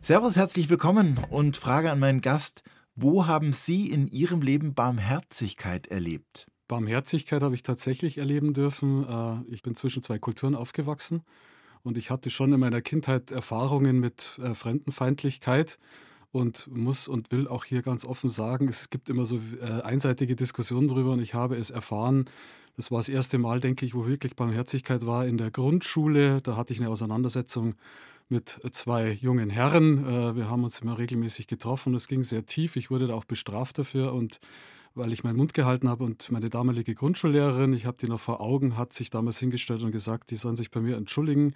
Servus, herzlich willkommen und Frage an meinen Gast. Wo haben Sie in Ihrem Leben Barmherzigkeit erlebt? Barmherzigkeit habe ich tatsächlich erleben dürfen. Äh, ich bin zwischen zwei Kulturen aufgewachsen und ich hatte schon in meiner Kindheit Erfahrungen mit äh, Fremdenfeindlichkeit und muss und will auch hier ganz offen sagen, es gibt immer so äh, einseitige Diskussionen darüber und ich habe es erfahren. Das war das erste Mal, denke ich, wo wirklich Barmherzigkeit war in der Grundschule. Da hatte ich eine Auseinandersetzung mit zwei jungen Herren. Äh, wir haben uns immer regelmäßig getroffen. Es ging sehr tief. Ich wurde da auch bestraft dafür und weil ich meinen Mund gehalten habe und meine damalige Grundschullehrerin, ich habe die noch vor Augen, hat sich damals hingestellt und gesagt, die sollen sich bei mir entschuldigen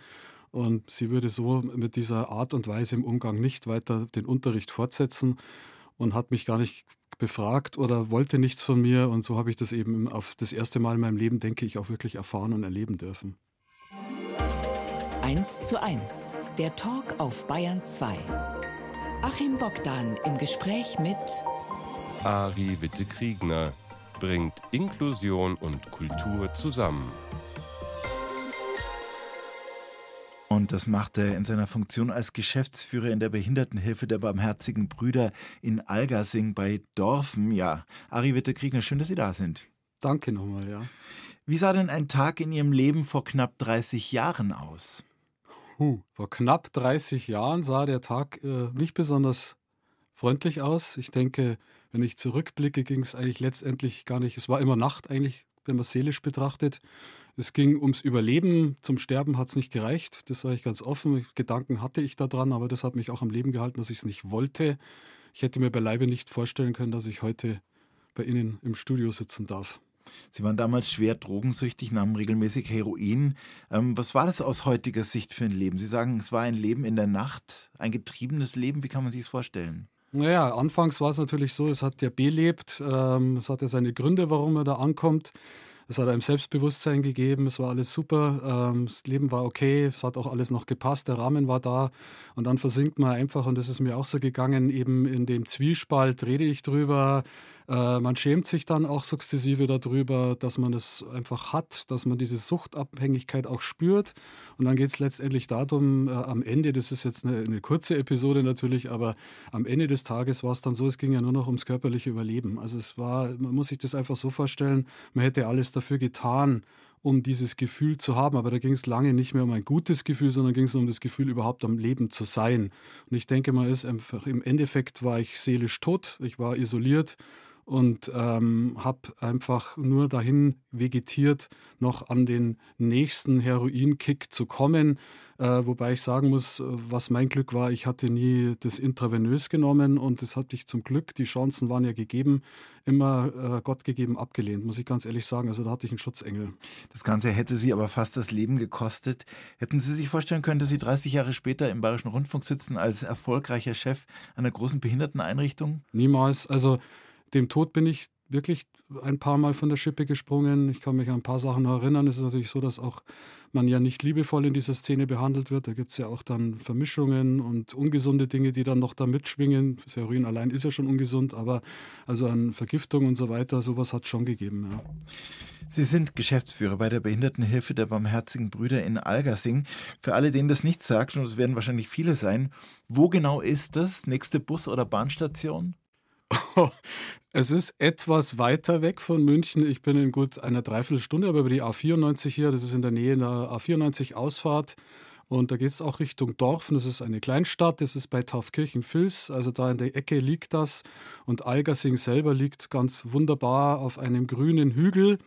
und sie würde so mit dieser Art und Weise im Umgang nicht weiter den Unterricht fortsetzen und hat mich gar nicht befragt oder wollte nichts von mir und so habe ich das eben auf das erste Mal in meinem Leben, denke ich, auch wirklich erfahren und erleben dürfen. 1 zu 1, der Talk auf Bayern 2. Achim Bogdan im Gespräch mit Ari Witte-Kriegner bringt Inklusion und Kultur zusammen. Und das macht er in seiner Funktion als Geschäftsführer in der Behindertenhilfe der Barmherzigen Brüder in Algasing bei Dorfen. Ja, Ari Witte-Kriegner, schön, dass Sie da sind. Danke nochmal, ja. Wie sah denn ein Tag in Ihrem Leben vor knapp 30 Jahren aus? Huh, vor knapp 30 Jahren sah der Tag äh, nicht besonders freundlich aus. Ich denke, wenn ich zurückblicke, ging es eigentlich letztendlich gar nicht. Es war immer Nacht eigentlich, wenn man seelisch betrachtet. Es ging ums Überleben. Zum Sterben hat es nicht gereicht. Das sage ich ganz offen. Gedanken hatte ich daran, aber das hat mich auch am Leben gehalten, dass ich es nicht wollte. Ich hätte mir beileibe nicht vorstellen können, dass ich heute bei Ihnen im Studio sitzen darf. Sie waren damals schwer drogensüchtig, nahmen regelmäßig Heroin. Ähm, was war das aus heutiger Sicht für ein Leben? Sie sagen, es war ein Leben in der Nacht, ein getriebenes Leben. Wie kann man sich es vorstellen? Naja, anfangs war es natürlich so, es hat der belebt, ähm, es hatte seine Gründe, warum er da ankommt. Es hat einem Selbstbewusstsein gegeben, es war alles super, ähm, das Leben war okay, es hat auch alles noch gepasst, der Rahmen war da und dann versinkt man einfach, und das ist mir auch so gegangen, eben in dem Zwiespalt, rede ich drüber, äh, man schämt sich dann auch sukzessive darüber, dass man es einfach hat, dass man diese Suchtabhängigkeit auch spürt. Und dann geht es letztendlich darum, äh, am Ende, das ist jetzt eine, eine, kurze Episode natürlich, aber am Ende des Tages war es dann so, es ging ja nur noch ums körperliche Überleben. Also es war, man muss sich das einfach so vorstellen, man hätte alles dafür getan, um dieses Gefühl zu haben. Aber da ging es lange nicht mehr um ein gutes Gefühl, sondern ging es um das Gefühl, überhaupt am Leben zu sein. Und ich denke mal, ist einfach, im Endeffekt war ich seelisch tot, ich war isoliert und ähm, habe einfach nur dahin vegetiert, noch an den nächsten Heroinkick zu kommen. Äh, wobei ich sagen muss, was mein Glück war, ich hatte nie das intravenös genommen und das hatte ich zum Glück, die Chancen waren ja gegeben, immer äh, Gott gegeben abgelehnt, muss ich ganz ehrlich sagen. Also da hatte ich einen Schutzengel. Das Ganze hätte Sie aber fast das Leben gekostet. Hätten Sie sich vorstellen können, dass Sie 30 Jahre später im Bayerischen Rundfunk sitzen als erfolgreicher Chef einer großen Behinderteneinrichtung? Niemals. Also dem Tod bin ich wirklich ein paar Mal von der Schippe gesprungen. Ich kann mich an ein paar Sachen erinnern. Es ist natürlich so, dass auch man ja nicht liebevoll in dieser Szene behandelt wird. Da gibt es ja auch dann Vermischungen und ungesunde Dinge, die dann noch da mitschwingen. Das allein ist ja schon ungesund, aber also an Vergiftung und so weiter, sowas hat es schon gegeben. Ja. Sie sind Geschäftsführer bei der Behindertenhilfe der Barmherzigen Brüder in Algasing. Für alle, denen das nichts sagt, und es werden wahrscheinlich viele sein, wo genau ist das? Nächste Bus- oder Bahnstation? Es ist etwas weiter weg von München. Ich bin in gut einer Dreiviertelstunde, aber über die A94 hier, das ist in der Nähe der A94 Ausfahrt. Und da geht es auch Richtung Dorfen. Das ist eine Kleinstadt. Das ist bei Taufkirchen-Vils. Also da in der Ecke liegt das. Und Algasing selber liegt ganz wunderbar auf einem grünen Hügel.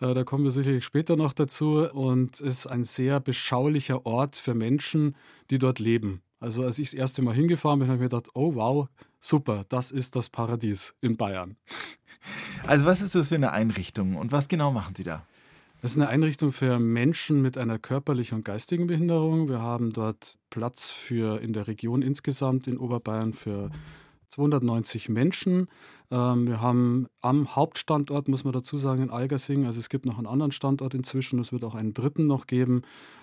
Äh, da kommen wir sicherlich später noch dazu. Und ist ein sehr beschaulicher Ort für Menschen, die dort leben. Also als ich das erste Mal hingefahren bin, habe ich mir gedacht, oh wow, super, das ist das Paradies in Bayern. Also was ist das für eine Einrichtung und was genau machen Sie da? Das ist eine Einrichtung für Menschen mit einer körperlichen und geistigen Behinderung. Wir haben dort Platz für in der Region insgesamt in Oberbayern für 290 Menschen. Ähm, wir haben am Hauptstandort, muss man dazu sagen, in Algersing, also es gibt noch einen anderen Standort inzwischen, es wird auch einen dritten noch geben,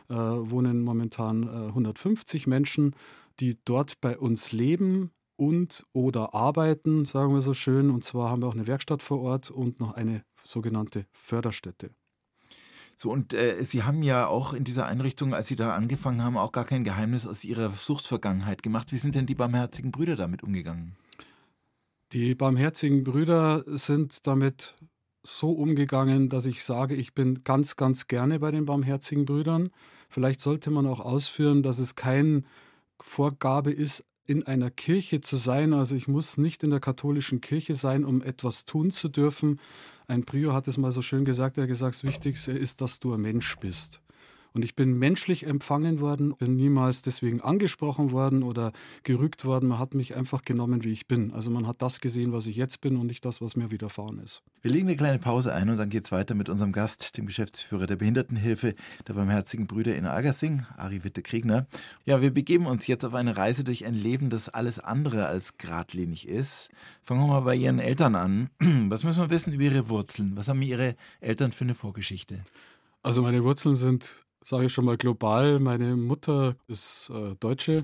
äh, wohnen momentan äh, 150 Menschen, die dort bei uns leben und oder arbeiten, sagen wir so schön. Und zwar haben wir auch eine Werkstatt vor Ort und noch eine sogenannte Förderstätte. So, und äh, Sie haben ja auch in dieser Einrichtung, als Sie da angefangen haben, auch gar kein Geheimnis aus Ihrer Suchtvergangenheit gemacht. Wie sind denn die barmherzigen Brüder damit umgegangen? Die barmherzigen Brüder sind damit so umgegangen, dass ich sage, ich bin ganz, ganz gerne bei den barmherzigen Brüdern. Vielleicht sollte man auch ausführen, dass es keine Vorgabe ist, in einer Kirche zu sein. Also ich muss nicht in der katholischen Kirche sein, um etwas tun zu dürfen. Ein Prior hat es mal so schön gesagt, er hat gesagt, das Wichtigste ist, dass du ein Mensch bist. Und ich bin menschlich empfangen worden, bin niemals deswegen angesprochen worden oder gerügt worden. Man hat mich einfach genommen, wie ich bin. Also man hat das gesehen, was ich jetzt bin und nicht das, was mir widerfahren ist. Wir legen eine kleine Pause ein und dann geht es weiter mit unserem Gast, dem Geschäftsführer der Behindertenhilfe der Barmherzigen Brüder in Algersing, Ari Witte-Kriegner. Ja, wir begeben uns jetzt auf eine Reise durch ein Leben, das alles andere als geradlinig ist. Fangen wir mal bei Ihren Eltern an. Was müssen wir wissen über Ihre Wurzeln? Was haben Ihre Eltern für eine Vorgeschichte? Also meine Wurzeln sind sage ich schon mal global. Meine Mutter ist äh, Deutsche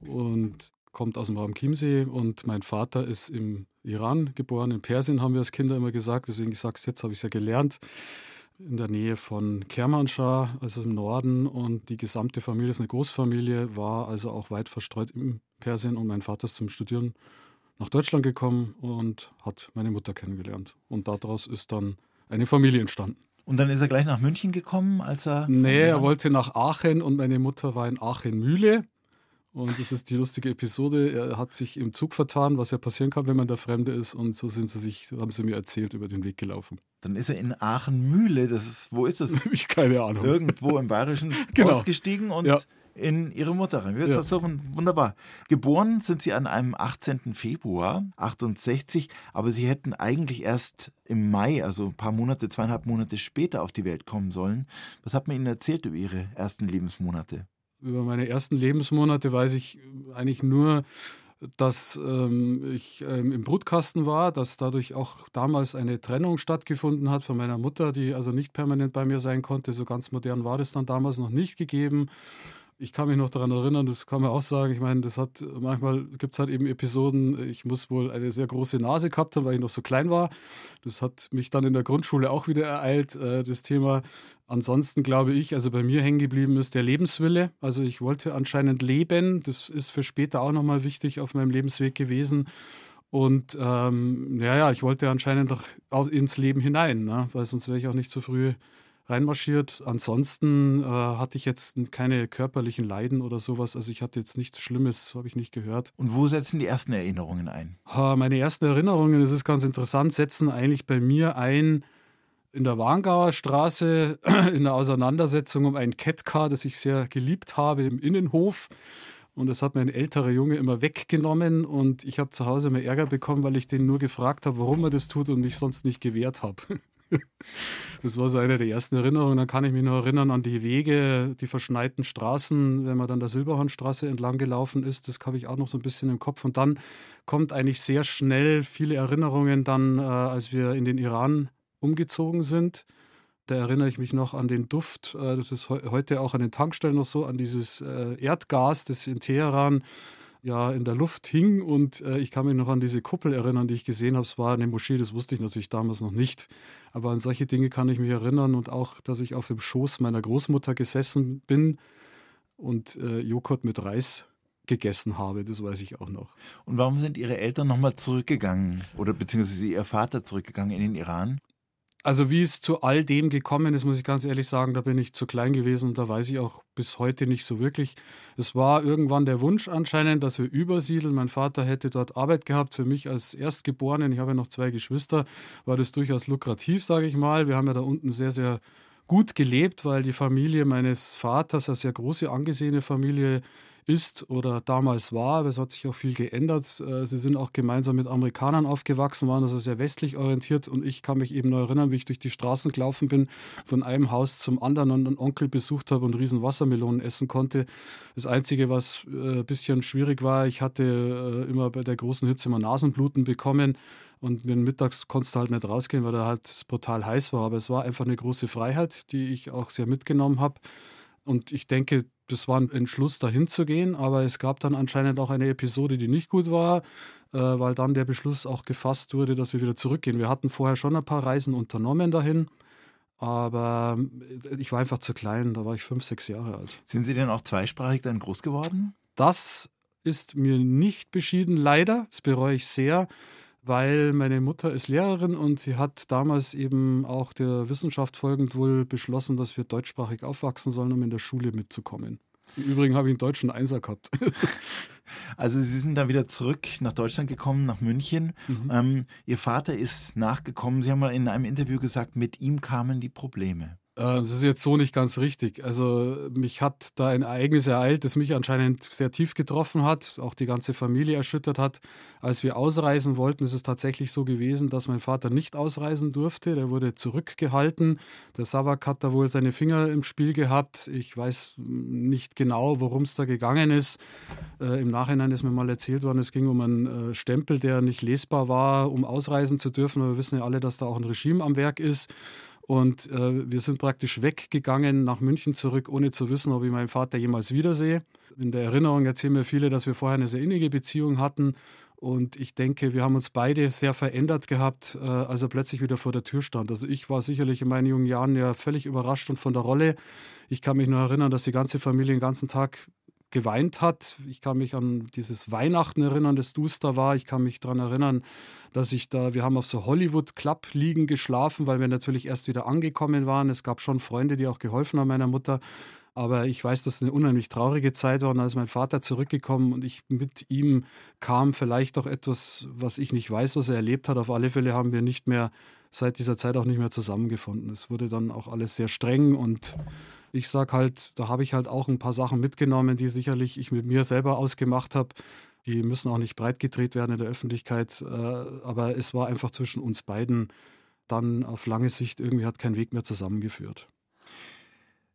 und kommt aus dem Raum Chiemsee und mein Vater ist im Iran geboren. In Persien haben wir als Kinder immer gesagt, deswegen ich sage es jetzt, habe ich es ja gelernt. In der Nähe von Kermanschah, also im Norden. Und die gesamte Familie ist eine Großfamilie, war also auch weit verstreut im Persien. Und mein Vater ist zum Studieren nach Deutschland gekommen und hat meine Mutter kennengelernt. Und daraus ist dann eine Familie entstanden. Und dann ist er gleich nach München gekommen, als er. Nee, er wollte nach Aachen und meine Mutter war in Aachen-Mühle. Und das ist die lustige Episode. Er hat sich im Zug vertan, was ja passieren kann, wenn man der Fremde ist. Und so sind sie sich, haben sie mir erzählt, über den Weg gelaufen. Dann ist er in Aachen-Mühle. Das ist, wo ist das? ich keine Ahnung. Irgendwo im Bayerischen genau. ausgestiegen und ja in ihre Mutter rein. Ja. So wunderbar. Geboren sind sie an einem 18. Februar 68, aber sie hätten eigentlich erst im Mai, also ein paar Monate, zweieinhalb Monate später auf die Welt kommen sollen. Was hat man ihnen erzählt über ihre ersten Lebensmonate? Über meine ersten Lebensmonate weiß ich eigentlich nur, dass ähm, ich ähm, im Brutkasten war, dass dadurch auch damals eine Trennung stattgefunden hat von meiner Mutter, die also nicht permanent bei mir sein konnte. So ganz modern war das dann damals noch nicht gegeben ich kann mich noch daran erinnern, das kann man auch sagen, ich meine, das hat, manchmal gibt es halt eben Episoden, ich muss wohl eine sehr große Nase gehabt haben, weil ich noch so klein war. Das hat mich dann in der Grundschule auch wieder ereilt, äh, das Thema. Ansonsten glaube ich, also bei mir hängen geblieben ist der Lebenswille. Also ich wollte anscheinend leben, das ist für später auch nochmal wichtig auf meinem Lebensweg gewesen. Und ähm, ja, ja, ich wollte anscheinend auch ins Leben hinein, ne? weil sonst wäre ich auch nicht so früh reinmarschiert. Ansonsten äh, hatte ich jetzt keine körperlichen Leiden oder sowas. Also ich hatte jetzt nichts Schlimmes, habe ich nicht gehört. Und wo setzen die ersten Erinnerungen ein? meine ersten Erinnerungen, das ist ganz interessant, setzen eigentlich bei mir ein in der Warngauer Straße in der Auseinandersetzung um ein Catcar, das ich sehr geliebt habe im Innenhof. Und das hat mein älterer Junge immer weggenommen und ich habe zu Hause immer Ärger bekommen, weil ich den nur gefragt habe, warum er das tut und mich sonst nicht gewehrt habe. Das war so eine der ersten Erinnerungen. Dann kann ich mich noch erinnern an die Wege, die verschneiten Straßen, wenn man dann der Silberhornstraße entlang gelaufen ist. Das habe ich auch noch so ein bisschen im Kopf. Und dann kommt eigentlich sehr schnell viele Erinnerungen dann, äh, als wir in den Iran umgezogen sind. Da erinnere ich mich noch an den Duft. Äh, das ist he heute auch an den Tankstellen noch so, an dieses äh, Erdgas, das in Teheran ja in der Luft hing und äh, ich kann mich noch an diese Kuppel erinnern, die ich gesehen habe. Es war eine Moschee, das wusste ich natürlich damals noch nicht. Aber an solche Dinge kann ich mich erinnern und auch, dass ich auf dem Schoß meiner Großmutter gesessen bin und äh, Joghurt mit Reis gegessen habe, das weiß ich auch noch. Und warum sind Ihre Eltern nochmal zurückgegangen oder beziehungsweise Ihr Vater zurückgegangen in den Iran? Also wie es zu all dem gekommen ist, muss ich ganz ehrlich sagen, da bin ich zu klein gewesen und da weiß ich auch bis heute nicht so wirklich. Es war irgendwann der Wunsch anscheinend, dass wir übersiedeln. Mein Vater hätte dort Arbeit gehabt. Für mich als Erstgeborenen, ich habe ja noch zwei Geschwister, war das durchaus lukrativ, sage ich mal. Wir haben ja da unten sehr, sehr gut gelebt, weil die Familie meines Vaters, eine sehr große angesehene Familie, ist oder damals war. Es hat sich auch viel geändert. Äh, sie sind auch gemeinsam mit Amerikanern aufgewachsen, waren also sehr westlich orientiert. Und ich kann mich eben noch erinnern, wie ich durch die Straßen gelaufen bin, von einem Haus zum anderen und einen Onkel besucht habe und riesen Wassermelonen essen konnte. Das Einzige, was ein äh, bisschen schwierig war, ich hatte äh, immer bei der großen Hitze immer Nasenbluten bekommen. Und mittags konntest du halt nicht rausgehen, weil da halt brutal heiß war. Aber es war einfach eine große Freiheit, die ich auch sehr mitgenommen habe. Und ich denke, das war ein Entschluss, dahin zu gehen, aber es gab dann anscheinend auch eine Episode, die nicht gut war, äh, weil dann der Beschluss auch gefasst wurde, dass wir wieder zurückgehen. Wir hatten vorher schon ein paar Reisen unternommen dahin, aber äh, ich war einfach zu klein, da war ich fünf, sechs Jahre alt. Sind Sie denn auch zweisprachig dann groß geworden? Das ist mir nicht beschieden, leider. Das bereue ich sehr, weil meine Mutter ist Lehrerin und sie hat damals eben auch der Wissenschaft folgend wohl beschlossen, dass wir deutschsprachig aufwachsen sollen, um in der Schule mitzukommen. Im Übrigen habe ich einen deutschen Einser gehabt. Also Sie sind dann wieder zurück nach Deutschland gekommen, nach München. Mhm. Ähm, Ihr Vater ist nachgekommen. Sie haben mal in einem Interview gesagt, mit ihm kamen die Probleme. Äh, das ist jetzt so nicht ganz richtig. Also mich hat da ein Ereignis ereilt, das mich anscheinend sehr tief getroffen hat, auch die ganze Familie erschüttert hat. Als wir ausreisen wollten, ist es tatsächlich so gewesen, dass mein Vater nicht ausreisen durfte. Der wurde zurückgehalten. Der Savak hat da wohl seine Finger im Spiel gehabt. Ich weiß nicht genau, worum es da gegangen ist. Äh, Im Nachhinein ist mir mal erzählt worden, es ging um einen äh, Stempel, der nicht lesbar war, um ausreisen zu dürfen. Aber wir wissen ja alle, dass da auch ein Regime am Werk ist. Und äh, wir sind praktisch weggegangen nach München zurück, ohne zu wissen, ob ich meinen Vater jemals wiedersehe. In der Erinnerung erzählen mir viele, dass wir vorher eine sehr innige Beziehung hatten. Und ich denke, wir haben uns beide sehr verändert gehabt, äh, als er plötzlich wieder vor der Tür stand. Also ich war sicherlich in meinen jungen Jahren ja völlig überrascht und von der Rolle. Ich kann mich nur erinnern, dass die ganze Familie den ganzen Tag geweint hat. Ich kann mich an dieses Weihnachten erinnern, das duster war. Ich kann mich daran erinnern, dass ich da, wir haben auf so Hollywood Club liegen geschlafen, weil wir natürlich erst wieder angekommen waren. Es gab schon Freunde, die auch geholfen haben meiner Mutter. Aber ich weiß, dass es eine unheimlich traurige Zeit war. Und als mein Vater zurückgekommen und ich mit ihm kam, vielleicht auch etwas, was ich nicht weiß, was er erlebt hat. Auf alle Fälle haben wir nicht mehr seit dieser Zeit auch nicht mehr zusammengefunden. Es wurde dann auch alles sehr streng und ich sage halt, da habe ich halt auch ein paar Sachen mitgenommen, die sicherlich ich mit mir selber ausgemacht habe. Die müssen auch nicht breit gedreht werden in der Öffentlichkeit. Äh, aber es war einfach zwischen uns beiden dann auf lange Sicht irgendwie hat kein Weg mehr zusammengeführt.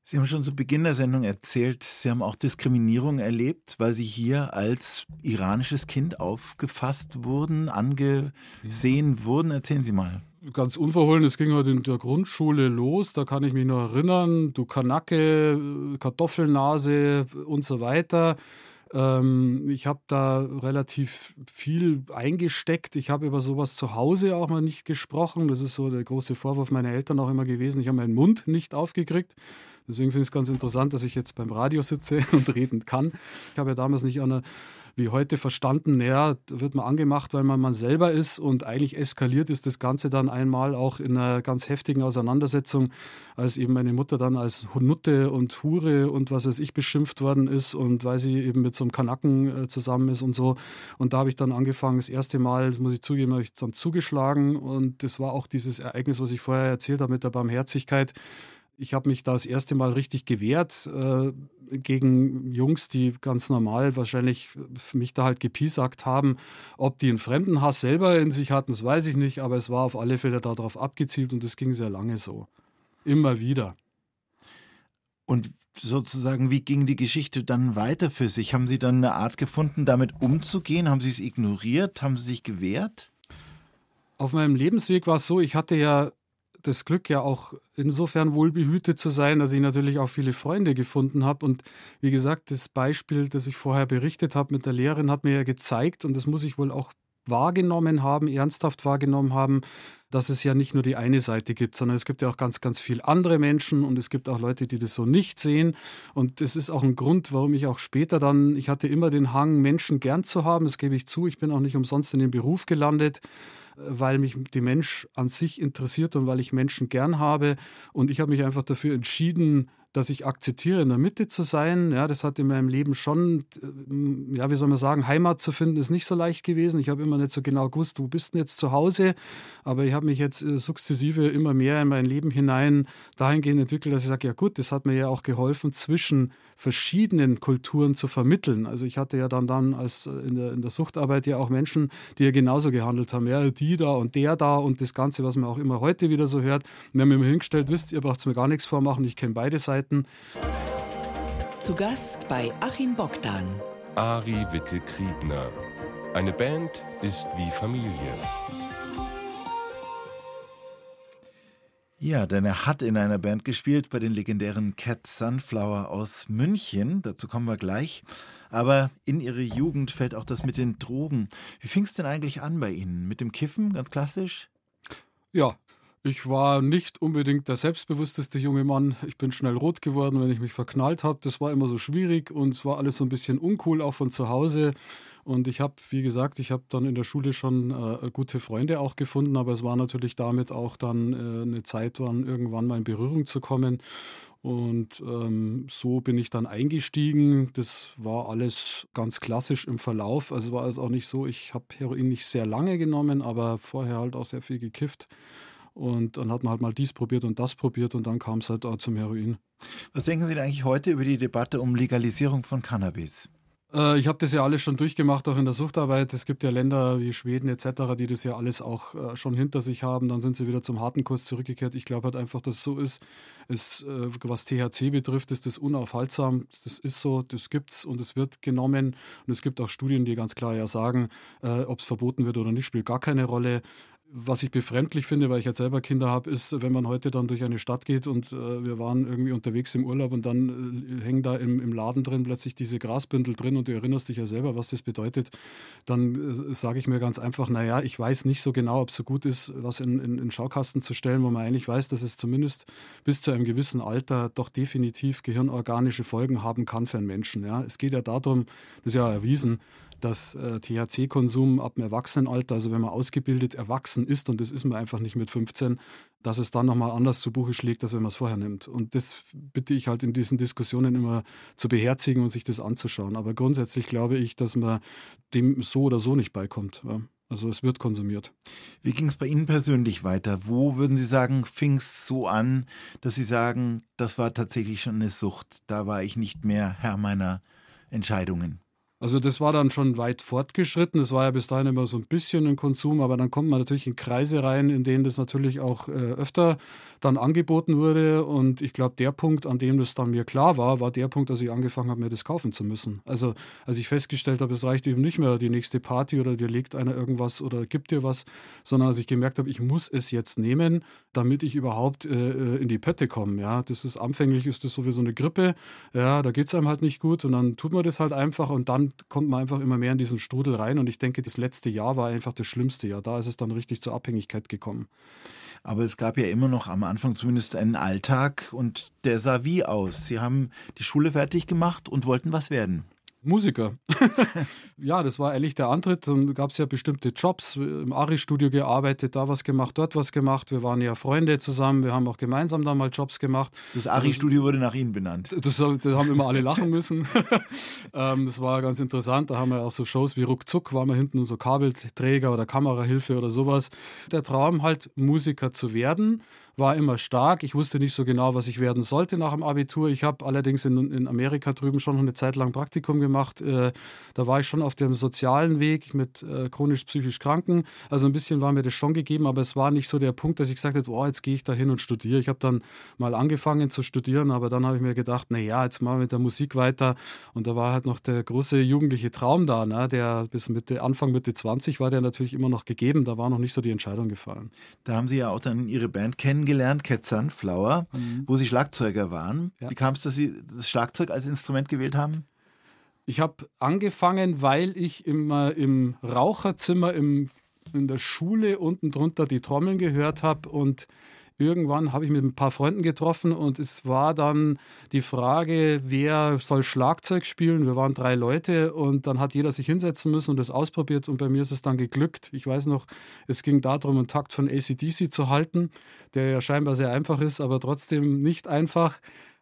Sie haben schon zu Beginn der Sendung erzählt, Sie haben auch Diskriminierung erlebt, weil Sie hier als iranisches Kind aufgefasst wurden, angesehen wurden. Erzählen Sie mal ganz unverhohlen, es ging halt in der Grundschule los, da kann ich mich noch erinnern, du Kanacke, Kartoffelnase und so weiter. Ähm, ich habe da relativ viel eingesteckt. Ich habe über sowas zu Hause auch mal nicht gesprochen. Das ist so der große Vorwurf meiner Eltern auch immer gewesen. Ich habe meinen Mund nicht aufgekriegt. Deswegen finde ich es ganz interessant, dass ich jetzt beim Radio sitze und reden kann. Ich habe ja damals nicht an einer wie heute verstanden, naja, wird man angemacht, weil man man selber ist und eigentlich eskaliert ist das Ganze dann einmal auch in einer ganz heftigen Auseinandersetzung, als eben meine Mutter dann als Nutte und Hure und was weiß ich beschimpft worden ist und weil sie eben mit so einem Kanacken äh, zusammen ist und so. Und da habe ich dann angefangen, das erste Mal, muss ich zugeben, habe ich dann zugeschlagen und das war auch dieses Ereignis, was ich vorher erzählt habe mit der Barmherzigkeit ich habe mich da das erste Mal richtig gewehrt äh, gegen Jungs, die ganz normal wahrscheinlich mich da halt gepiesackt haben. Ob die einen Fremdenhass selber in sich hatten, das weiß ich nicht, aber es war auf alle Fälle darauf abgezielt und es ging sehr lange so. Immer wieder. Und sozusagen, wie ging die Geschichte dann weiter für sich? Haben Sie dann eine Art gefunden, damit umzugehen? Haben Sie es ignoriert? Haben Sie sich gewehrt? Auf meinem Lebensweg war es so, ich hatte ja das Glück, ja auch insofern wohlbehütet zu sein, dass ich natürlich auch viele Freunde gefunden habe. Und wie gesagt, das Beispiel, das ich vorher berichtet habe mit der Lehrerin, hat mir ja gezeigt, und das muss ich wohl auch wahrgenommen haben, ernsthaft wahrgenommen haben, dass es ja nicht nur die eine Seite gibt, sondern es gibt ja auch ganz, ganz viele andere Menschen und es gibt auch Leute, die das so nicht sehen. Und das ist auch ein Grund, warum ich auch später dann, ich hatte immer den Hang, Menschen gern zu haben, das gebe ich zu, ich bin auch nicht umsonst in den Beruf gelandet weil mich die Mensch an sich interessiert und weil ich Menschen gern habe. Und ich habe mich einfach dafür entschieden, dass ich akzeptiere, in der Mitte zu sein. Ja, das hat in meinem Leben schon, äh, ja, wie soll man sagen, Heimat zu finden, ist nicht so leicht gewesen. Ich habe immer nicht so genau gewusst, wo bist du jetzt zu Hause. Aber ich habe mich jetzt äh, sukzessive immer mehr in mein Leben hinein dahingehend entwickelt, dass ich sage, ja gut, das hat mir ja auch geholfen, zwischen verschiedenen Kulturen zu vermitteln. Also ich hatte ja dann, dann als äh, in der, in der Suchtarbeit ja auch Menschen, die ja genauso gehandelt haben. Ja, die da und der da und das Ganze, was man auch immer heute wieder so hört. Und wir haben immer hingestellt, wisst ihr, braucht mir gar nichts vormachen, ich kenne beide Seiten. Seiten. Zu Gast bei Achim Bogdan. Ari Witte Kriegner. Eine Band ist wie Familie. Ja, denn er hat in einer Band gespielt bei den legendären Cat Sunflower aus München. Dazu kommen wir gleich. Aber in ihre Jugend fällt auch das mit den Drogen. Wie fing es denn eigentlich an bei Ihnen? Mit dem Kiffen, ganz klassisch? Ja, Ich war nicht unbedingt der selbstbewussteste junge Mann. Ich bin schnell rot geworden, wenn ich mich verknallt habe. Das war immer so schwierig und es war alles so ein bisschen uncool, auch von zu Hause. Und ich habe, wie gesagt, ich habe dann in der Schule schon äh, gute Freunde auch gefunden, aber es war natürlich damit auch dann äh, eine Zeit, dann irgendwann mal in Berührung zu kommen. Und ähm, so bin ich dann eingestiegen. Das war alles ganz klassisch im Verlauf. Also es war also auch nicht so, ich habe Heroin nicht sehr lange genommen, aber vorher halt auch sehr viel gekifft. Und dann hat man halt mal dies probiert und das probiert und dann kam es halt auch zum Heroin. Was denken Sie denn eigentlich heute über die Debatte um Legalisierung von Cannabis? Äh, ich habe das ja alles schon durchgemacht, auch in der Suchtarbeit. Es gibt ja Länder wie Schweden etc., die das ja alles auch äh, schon hinter sich haben. Dann sind sie wieder zum harten Kurs zurückgekehrt. Ich glaube halt einfach, dass es so ist. Es, äh, was THC betrifft, ist das unaufhaltsam. Das ist so, das gibt's und es wird genommen. Und es gibt auch Studien, die ganz klar ja sagen, ob es verboten wird oder nicht, spielt gar keine Rolle. Was ich befremdlich finde, weil ich jetzt selber Kinder habe, ist, wenn man heute dann durch eine Stadt geht und äh, wir waren irgendwie unterwegs im Urlaub und dann äh, hängen da im, im, Laden drin plötzlich diese Grasbündel drin und du erinnerst dich ja selber, was das bedeutet, dann äh, sage ich mir ganz einfach, naja, ich weiß nicht so genau, ob es so gut ist, was in, in, in Schaukasten zu stellen, wo man eigentlich weiß, dass es zumindest bis zu einem gewissen Alter doch definitiv gehirnorganische Folgen haben kann für einen Menschen. Ja. Es geht ja darum, das ist ja erwiesen, dass äh, THC-Konsum ab dem Erwachsenenalter, also wenn man ausgebildet erwachsen ist, und das ist man einfach nicht mit 15, dass es dann nochmal anders zu Buche schlägt, als wenn man es vorher nimmt. Und das bitte ich halt in diesen Diskussionen immer zu beherzigen und sich das anzuschauen. Aber grundsätzlich glaube ich, dass man dem so oder so nicht beikommt. Ja. Also es wird konsumiert. Wie ging es bei Ihnen persönlich weiter? Wo würden Sie sagen, fing es so an, dass Sie sagen, das war tatsächlich schon eine Sucht? Da war ich nicht mehr Herr meiner Entscheidungen. Also das war dann schon weit fortgeschritten. Das war ja bis dahin immer so ein bisschen ein Konsum, aber dann kommt man natürlich in Kreise rein, in denen das natürlich auch äh, öfter dann angeboten wurde. Und ich glaube, der Punkt, an dem das dann mir klar war, war der Punkt, dass ich angefangen habe, mir das kaufen zu müssen. Also als ich festgestellt habe, es reicht eben nicht mehr die nächste Party oder dir legt einer irgendwas oder gibt dir was, sondern als ich gemerkt habe, ich muss es jetzt nehmen, damit ich überhaupt äh, äh in die Pötte komme. Ja, das ist anfänglich ist das sowieso eine Grippe. Ja, da geht es einem halt nicht gut und dann tut man das halt einfach und dann kommt man einfach immer mehr in diesen Strudel rein. Und ich denke, das letzte Jahr war einfach das schlimmste Jahr. Da ist es dann richtig zur Abhängigkeit gekommen. Aber es gab ja immer noch am Anfang zumindest einen Alltag und der sah wie aus. Sie haben die Schule fertig gemacht und wollten was werden. Musiker. ja, das war ehrlich der Antritt. Dann gab es ja bestimmte Jobs, im Ari-Studio gearbeitet, da was gemacht, dort was gemacht. Wir waren ja Freunde zusammen, wir haben auch gemeinsam da mal Jobs gemacht. Das Ari-Studio wurde nach Ihnen benannt. Das, das haben immer alle lachen müssen. ähm, das war ganz interessant. Da haben wir auch so Shows wie Ruckzuck, waren wir hinten so Kabelträger oder Kamerahilfe oder sowas. Der Traum halt, Musiker zu werden war immer stark. Ich wusste nicht so genau, was ich werden sollte nach dem Abitur. Ich habe allerdings in, in Amerika drüben schon eine Zeit lang Praktikum gemacht. Äh, da war ich schon auf dem sozialen Weg mit äh, chronisch-psychisch Kranken. Also ein bisschen war mir das schon gegeben, aber es war nicht so der Punkt, dass ich gesagt habe, jetzt gehe ich da hin und studiere. Ich habe dann mal angefangen zu studieren, aber dann habe ich mir gedacht, naja, jetzt mal mit der Musik weiter. Und da war halt noch der große jugendliche Traum da, ne? der bis Mitte, Anfang Mitte 20 war der natürlich immer noch gegeben. Da war noch nicht so die Entscheidung gefallen. Da haben Sie ja auch dann Ihre Band kennengelernt kennengelernt, Cat Sunflower, mhm. wo Sie Schlagzeuger waren. Ja. Wie kam es, dass Sie das Schlagzeug als Instrument gewählt haben? Ich habe angefangen, weil ich immer im Raucherzimmer im, in der Schule unten drunter die Trommeln gehört habe und irgendwann habe ich mit ein paar Freunden getroffen und es war dann die Frage, wer soll Schlagzeug spielen. Wir waren drei Leute und dann hat jeder sich hinsetzen müssen und das ausprobiert und bei mir ist es dann geglückt. Ich weiß noch, es ging darum, einen Takt von ACDC zu halten, der ja scheinbar sehr einfach ist, aber trotzdem nicht einfach.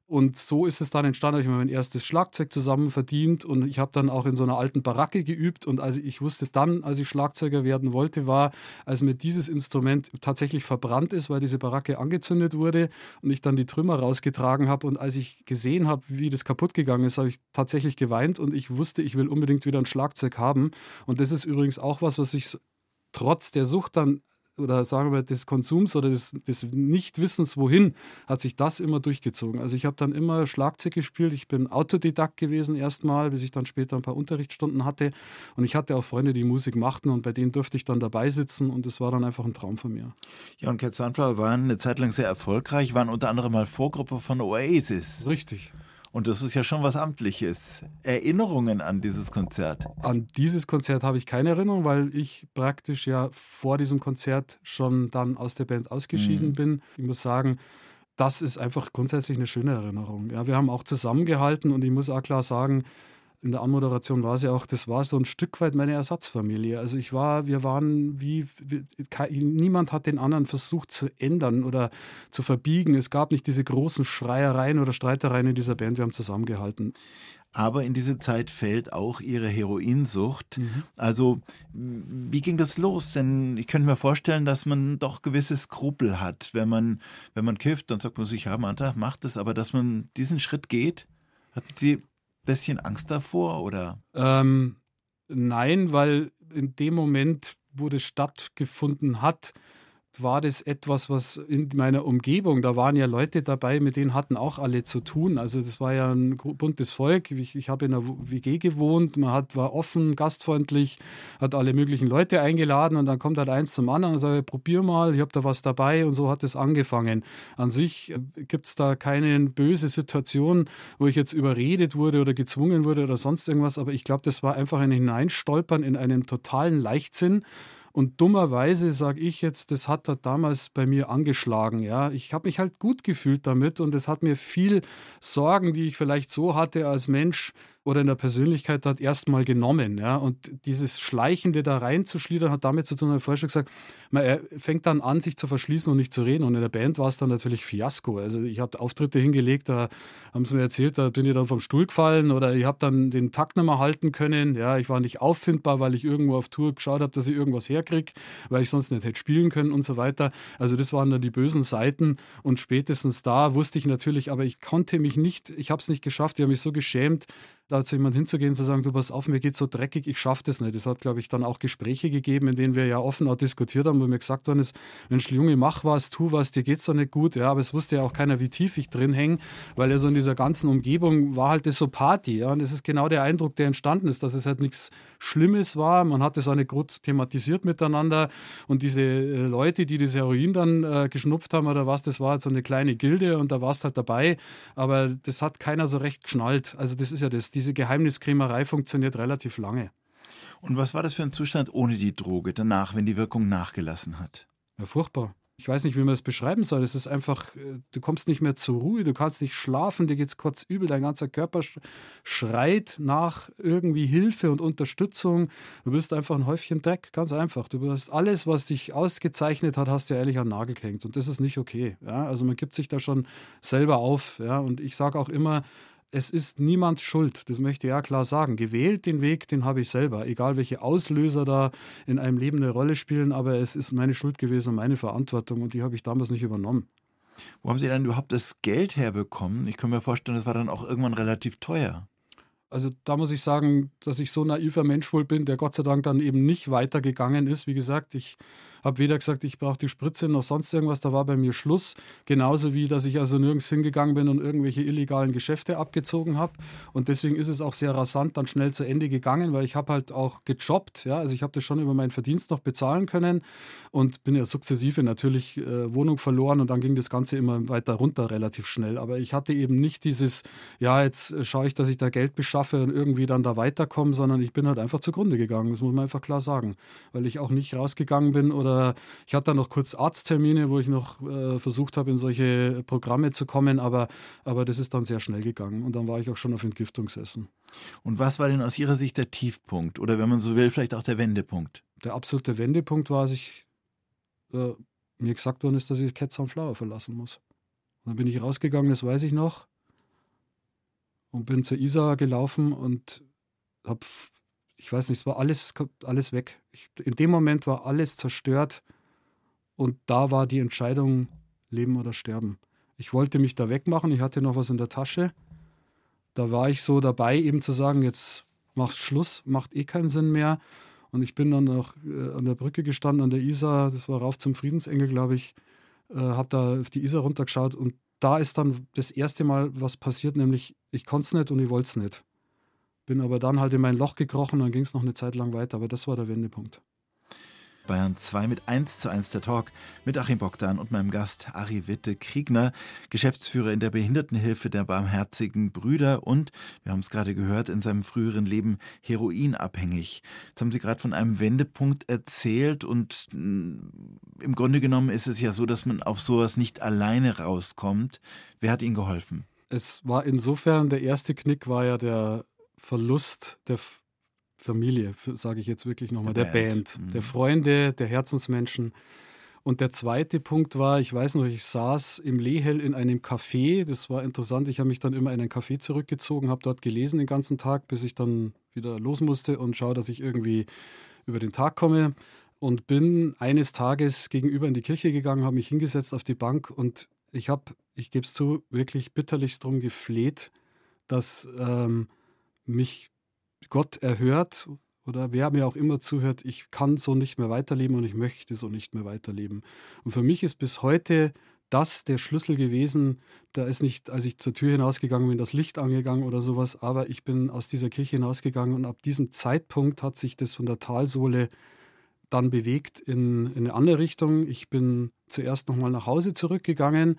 Und so ist es dann entstanden. Ich habe mein erstes Schlagzeug zusammen verdient und ich habe dann auch in so einer alten Baracke geübt. Und als ich wusste dann, als ich Schlagzeuger werden wollte, war, als mir dieses Instrument tatsächlich verbrannt ist, weil diese Baracke angezündet wurde und ich dann die Trümmer rausgetragen habe. Und als ich gesehen habe, wie das kaputt gegangen ist, habe ich tatsächlich geweint und ich wusste, ich will unbedingt wieder ein Schlagzeug haben. Und das ist übrigens auch was, was ich trotz der Sucht dann oder sagen wir des Konsums oder des, des Nichtwissens wohin, hat sich das immer durchgezogen. Also ich habe dann immer Schlagzeug gespielt. Ich bin Autodidakt gewesen erstmal, bis ich dann später ein paar Unterrichtsstunden hatte. Und ich hatte auch Freunde, die Musik machten und bei denen durfte ich dann dabei sitzen und es war dann einfach ein Traum von mir. Ja, und Cat Sunflower waren eine Zeit lang sehr erfolgreich, waren unter anderem mal Vorgruppe von Oasis. Richtig. Und das ist ja schon was Amtliches. Erinnerungen an dieses Konzert? An dieses Konzert habe ich keine Erinnerung, weil ich praktisch ja vor diesem Konzert schon dann aus der Band ausgeschieden mhm. bin. Ich muss sagen, das ist einfach grundsätzlich eine schöne Erinnerung. Ja, wir haben auch zusammengehalten und ich muss auch klar sagen, in der Anmoderation war ja auch, das war so ein Stück weit meine Ersatzfamilie. Also ich war, wir waren wie, wie niemand hat den anderen versucht zu ändern oder zu verbiegen. Es gab nicht diese großen Schreiereien oder Streitereien in dieser Band, wir haben zusammengehalten. Aber in diese Zeit fällt auch ihre Heroinsucht. Mhm. Also, wie ging das los? Denn ich könnte mir vorstellen, dass man doch gewisse Skrupel hat. Wenn man, wenn man kifft, dann sagt man sich, ja, Manta, macht es. Aber dass man diesen Schritt geht, hatten Sie bisschen Angst davor oder? Ähm, nein, weil in dem Moment, wo das stattgefunden hat, war das etwas, was in meiner Umgebung, da waren ja Leute dabei, mit denen hatten auch alle zu tun. Also das war ja ein buntes Volk. Ich, ich habe in einer WG gewohnt, man hat, war offen, gastfreundlich, hat alle möglichen Leute eingeladen und dann kommt halt eins zum anderen und sagt, probier mal, ich habe da was dabei und so hat es angefangen. An sich äh, gibt es da keine böse Situation, wo ich jetzt überredet wurde oder gezwungen wurde oder sonst irgendwas, aber ich glaube, das war einfach ein Hineinstolpern in einen totalen Leichtsinn und dummerweise sage ich jetzt, das hat er damals bei mir angeschlagen. Ja, ich habe mich halt gut gefühlt damit und es hat mir viel Sorgen, die ich vielleicht so hatte als Mensch, oder in der Persönlichkeit hat erstmal genommen. Ja? Und dieses Schleichende da reinzuschliedern hat damit zu tun, habe ich vorher schon gesagt, man, er fängt dann an, sich zu verschließen und nicht zu reden. Und in der Band war es dann natürlich Fiasko. Also ich habe Auftritte hingelegt, da haben sie mir erzählt, da bin ich dann vom Stuhl gefallen oder ich habe dann den Takt nicht mehr halten können. Ja, ich war nicht auffindbar, weil ich irgendwo auf Tour geschaut habe, dass ich irgendwas herkriege, weil ich sonst nicht hätte spielen können und so weiter. Also das waren dann die bösen Seiten. Und spätestens da wusste ich natürlich, aber ich konnte mich nicht, ich habe es nicht geschafft, ich habe mich so geschämt, da zu jemandem hinzugehen zu sagen, du pass auf, mir geht so dreckig, ich schaffe das nicht. Es hat, glaube ich, dann auch Gespräche gegeben, in denen wir ja offen auch diskutiert haben, wo mir gesagt worden ist, Mensch, Junge, mach was, tu was, dir geht's doch nicht gut. Ja, aber es wusste ja auch keiner, wie tief ich drin hänge, weil ja so in dieser ganzen Umgebung war halt das so Party. Ja, und das ist genau der Eindruck, der entstanden ist, dass es halt nichts Schlimmes war. Man hat es auch nicht gut thematisiert miteinander und diese äh, Leute, die das Heroin dann äh, geschnupft haben oder was, das war halt so eine kleine Gilde und da warst halt dabei, aber das hat keiner so recht geschnallt. Also das ist ja das diese Geheimniskrämerei funktioniert relativ lange. Und was war das für ein Zustand ohne die Droge danach, wenn die Wirkung nachgelassen hat? Ja, furchtbar. Ich weiß nicht, wie man das beschreiben soll. Es ist einfach, äh, du kommst nicht mehr zur Ruhe, du kannst nicht schlafen, dir geht es kurz übel, dein ganzer Körper schreit nach irgendwie Hilfe und Unterstützung. Du bist einfach ein Häufchen Dreck, ganz einfach. Du hast alles, was dich ausgezeichnet hat, hast du ehrlich an den Nagel gehängt. Und das ist nicht okay. Ja? Also man gibt sich da schon selber auf. Ja? Und ich sage auch immer, es ist niemand schuld, das möchte ich ja klar sagen. Gewählt den Weg, den habe ich selber, egal welche Auslöser da in einem Leben eine Rolle spielen, aber es ist meine Schuld gewesen, meine Verantwortung und die habe ich damals nicht übernommen. Wo haben Sie dann überhaupt das Geld herbekommen? Ich kann mir vorstellen, das war dann auch irgendwann relativ teuer. Also da muss ich sagen, dass ich so naiver Mensch wohl bin, der Gott sei Dank dann eben nicht weitergegangen ist. Wie gesagt, ich habe weder gesagt, ich brauche die Spritze noch sonst irgendwas. Da war bei mir Schluss. Genauso wie, dass ich also nirgends hingegangen bin und irgendwelche illegalen Geschäfte abgezogen habe. Und deswegen ist es auch sehr rasant dann schnell zu Ende gegangen, weil ich habe halt auch gejobbt. Ja? Also ich habe das schon über meinen Verdienst noch bezahlen können und bin ja sukzessive natürlich äh, Wohnung verloren und dann ging das Ganze immer weiter runter relativ schnell. Aber ich hatte eben nicht dieses, ja, jetzt schaue ich, dass ich da Geld beschaffe und irgendwie dann da weiterkomme, sondern ich bin halt einfach zugrunde gegangen. Das muss man einfach klar sagen. Weil ich auch nicht rausgegangen bin oder äh, ich hatte dann noch kurz Arzttermine, wo ich noch äh, versucht habe, in solche Programme zu kommen, aber, aber das ist dann sehr schnell gegangen und dann war ich auch schon auf Entgiftungsessen. Und was war denn aus Ihrer Sicht der Tiefpunkt oder wenn man so will, vielleicht auch der Wendepunkt? Der absolute Wendepunkt war, als ich äh, mir gesagt worden ist, dass ich Cats on Flower verlassen muss. Und dann bin ich rausgegangen, das weiß ich noch, und bin zur Isa gelaufen und habe ich weiß nicht, es war alles, alles weg. Ich, in dem Moment war alles zerstört und da war die Entscheidung, leben oder sterben. Ich wollte mich da wegmachen, ich hatte noch was in der Tasche. Da war ich so dabei, eben zu sagen, jetzt machst Schluss, macht eh keinen Sinn mehr. Und ich bin dann noch äh, an der Brücke gestanden, an der Isar, das war rauf zum Friedensengel, glaube ich, äh, habe da auf die Isar runtergeschaut und da ist dann das erste Mal was passiert, nämlich ich konnte es nicht und ich wollte es nicht. Bin aber dann halt in mein Loch gekrochen, dann ging es noch eine Zeit lang weiter, aber das war der Wendepunkt. Bayern 2 mit 1 zu 1 der Talk mit Achim Bogdan und meinem Gast Ari Witte Kriegner, Geschäftsführer in der Behindertenhilfe der Barmherzigen Brüder und, wir haben es gerade gehört, in seinem früheren Leben heroinabhängig. Jetzt haben Sie gerade von einem Wendepunkt erzählt und mm, im Grunde genommen ist es ja so, dass man auf sowas nicht alleine rauskommt. Wer hat Ihnen geholfen? Es war insofern, der erste Knick war ja der Verlust der Familie, sage ich jetzt wirklich nochmal, der, der Band, Band mhm. der Freunde, der Herzensmenschen. Und der zweite Punkt war, ich weiß noch, ich saß im Lehel in einem Café. Das war interessant. Ich habe mich dann immer in ein Café zurückgezogen, habe dort gelesen den ganzen Tag, bis ich dann wieder los musste und schaue, dass ich irgendwie über den Tag komme. Und bin eines Tages gegenüber in die Kirche gegangen, habe mich hingesetzt auf die Bank und ich habe, ich gebe es zu, wirklich bitterlichst darum gefleht, dass ähm, mich Gott erhört oder wer mir auch immer zuhört, ich kann so nicht mehr weiterleben und ich möchte so nicht mehr weiterleben. Und für mich ist bis heute das der Schlüssel gewesen. Da ist nicht, als ich zur Tür hinausgegangen bin, das Licht angegangen oder sowas, aber ich bin aus dieser Kirche hinausgegangen und ab diesem Zeitpunkt hat sich das von der Talsohle dann bewegt in, in eine andere Richtung. Ich bin zuerst nochmal nach Hause zurückgegangen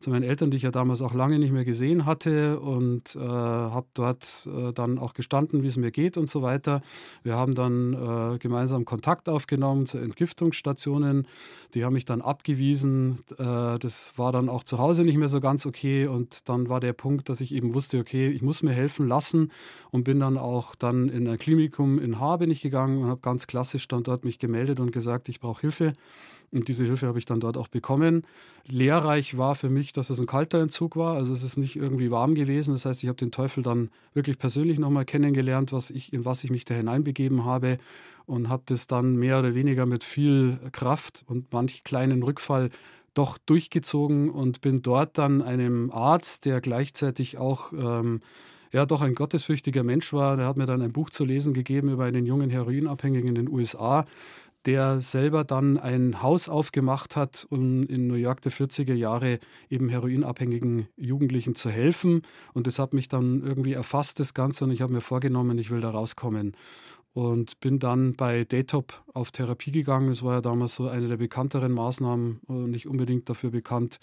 zu meinen Eltern, die ich ja damals auch lange nicht mehr gesehen hatte und äh, habe dort äh, dann auch gestanden, wie es mir geht und so weiter. Wir haben dann äh, gemeinsam Kontakt aufgenommen zu Entgiftungsstationen. Die haben mich dann abgewiesen. Äh, das war dann auch zu Hause nicht mehr so ganz okay und dann war der Punkt, dass ich eben wusste, okay, ich muss mir helfen lassen und bin dann auch dann in ein Klinikum in Haar bin ich gegangen und habe ganz klassisch dann dort mich gemeldet und gesagt, ich brauche Hilfe. Und diese Hilfe habe ich dann dort auch bekommen. Lehrreich war für mich, dass es ein kalter Entzug war. Also es ist nicht irgendwie warm gewesen. Das heißt, ich habe den Teufel dann wirklich persönlich nochmal kennengelernt, was ich, in was ich mich da hineinbegeben habe. Und habe das dann mehr oder weniger mit viel Kraft und manch kleinen Rückfall doch durchgezogen und bin dort dann einem Arzt, der gleichzeitig auch ähm, ja doch ein gottesfürchtiger Mensch war. Der hat mir dann ein Buch zu lesen gegeben über einen jungen Heroinabhängigen in den USA, der selber dann ein Haus aufgemacht hat, um in New York der 40er Jahre eben heroinabhängigen Jugendlichen zu helfen. Und das hat mich dann irgendwie erfasst, das Ganze, und ich habe mir vorgenommen, ich will da rauskommen. Und bin dann bei Daytop auf Therapie gegangen. Das war ja damals so eine der bekannteren Maßnahmen, nicht unbedingt dafür bekannt,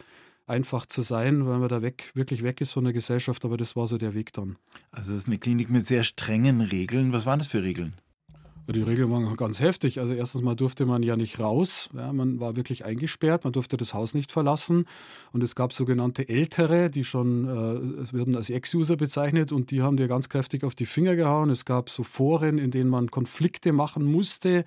einfach zu sein, weil man da weg, wirklich weg ist von der Gesellschaft. Aber das war so der Weg dann. Also das ist eine Klinik mit sehr strengen Regeln. Was waren das für Regeln? Die Regeln waren ganz heftig. Also erstens mal durfte man ja nicht raus. Ja, man war wirklich eingesperrt. Man durfte das Haus nicht verlassen. Und es gab sogenannte Ältere, die schon, äh, es werden als Ex-User bezeichnet und die haben dir ganz kräftig auf die Finger gehauen. Es gab so Foren, in denen man Konflikte machen musste.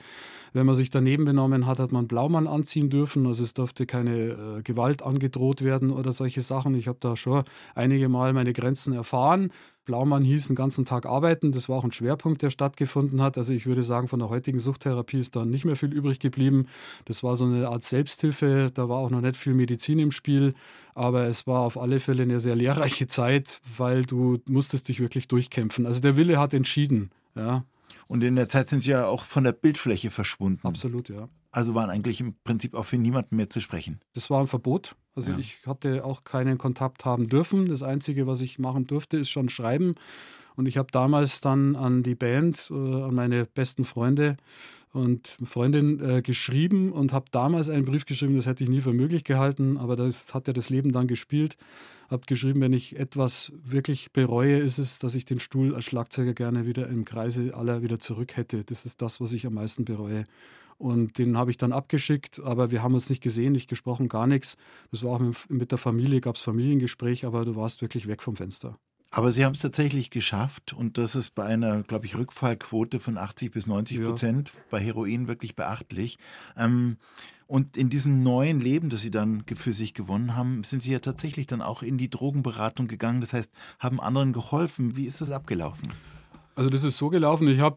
Wenn man sich daneben benommen hat, hat man Blaumann anziehen dürfen. Also es durfte keine äh, Gewalt angedroht werden oder solche Sachen. Ich habe da schon einige Mal meine Grenzen erfahren. Blaumann hieß, den ganzen Tag arbeiten. Das war auch ein Schwerpunkt, der stattgefunden hat. Also ich würde sagen, von der heutigen Suchttherapie ist da nicht mehr viel übrig geblieben. Das war so eine Art Selbsthilfe. Da war auch noch nicht viel Medizin im Spiel. Aber es war auf alle Fälle eine sehr lehrreiche Zeit, weil du musstest dich wirklich durchkämpfen. Also der Wille hat entschieden. Ja. Und in der Zeit sind sie ja auch von der Bildfläche verschwunden. Absolut, ja. Also waren eigentlich im Prinzip auch für niemanden mehr zu sprechen. Das war ein Verbot. Also ja. ich hatte auch keinen Kontakt haben dürfen. Das Einzige, was ich machen durfte, ist schon schreiben. Und ich habe damals dann an die Band, äh, an meine besten Freunde und Freundin äh, geschrieben und habe damals einen Brief geschrieben, das hätte ich nie für möglich gehalten, aber das hat ja das Leben dann gespielt. Habe geschrieben, wenn ich etwas wirklich bereue, ist es, dass ich den Stuhl als Schlagzeuger gerne wieder im Kreise aller wieder zurück hätte. Das ist das, was ich am meisten bereue. Und den habe ich dann abgeschickt, aber wir haben uns nicht gesehen, nicht gesprochen, gar nichts. Das war auch mit, mit der Familie, gab es Familiengespräch, aber du warst wirklich weg vom Fenster. Aber Sie haben es tatsächlich geschafft und das ist bei einer, glaube ich, Rückfallquote von 80 bis 90 Prozent ja. bei Heroin wirklich beachtlich. Ähm, und in diesem neuen Leben, das Sie dann für sich gewonnen haben, sind Sie ja tatsächlich dann auch in die Drogenberatung gegangen. Das heißt, haben anderen geholfen. Wie ist das abgelaufen? Also das ist so gelaufen, ich habe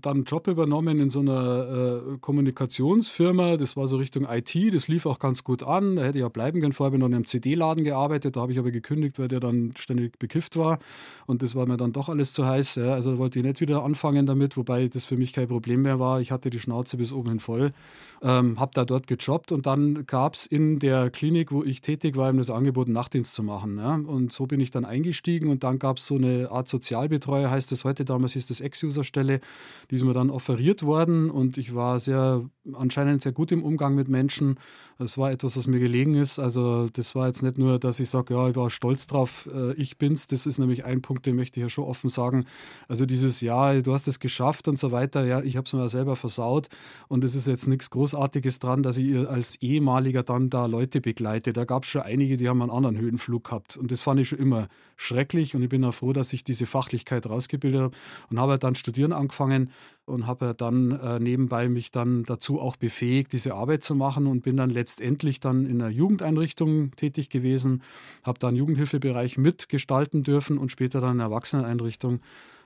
dann einen Job übernommen in so einer äh, Kommunikationsfirma, das war so Richtung IT, das lief auch ganz gut an, da hätte ich auch bleiben können. Vorher habe ich noch in einem CD-Laden gearbeitet, da habe ich aber gekündigt, weil der dann ständig bekifft war und das war mir dann doch alles zu heiß. Ja. Also da wollte ich nicht wieder anfangen damit, wobei das für mich kein Problem mehr war. Ich hatte die Schnauze bis oben hin voll, ähm, habe da dort gejobbt und dann gab es in der Klinik, wo ich tätig war, eben das Angebot, Nachtdienst zu machen. Ja. Und so bin ich dann eingestiegen und dann gab es so eine Art Sozialbetreuer, heißt es heute damals, damals hieß das Ex-User-Stelle, die ist mir dann offeriert worden und ich war sehr, anscheinend sehr gut im Umgang mit Menschen. Es war etwas, was mir gelegen ist. Also das war jetzt nicht nur, dass ich sage, ja, ich war stolz drauf, äh, ich bin's. Das ist nämlich ein Punkt, den möchte ich ja schon offen sagen. Also dieses, ja, du hast es geschafft und so weiter, ja, ich habe es mir selber versaut und es ist jetzt nichts Großartiges dran, dass ich als ehemaliger dann da Leute begleite. Da gab es schon einige, die haben einen anderen Höhenflug gehabt und das fand ich schon immer schrecklich und ich bin auch froh, dass ich diese Fachlichkeit rausgebildet habe und habe dann studieren angefangen und habe dann äh, nebenbei mich dann dazu auch befähigt, diese Arbeit zu machen und bin dann letztendlich dann in einer Jugendeinrichtung tätig gewesen, habe dann Jugendhilfebereich mitgestalten dürfen und später dann in einer Erwachseneneinrichtung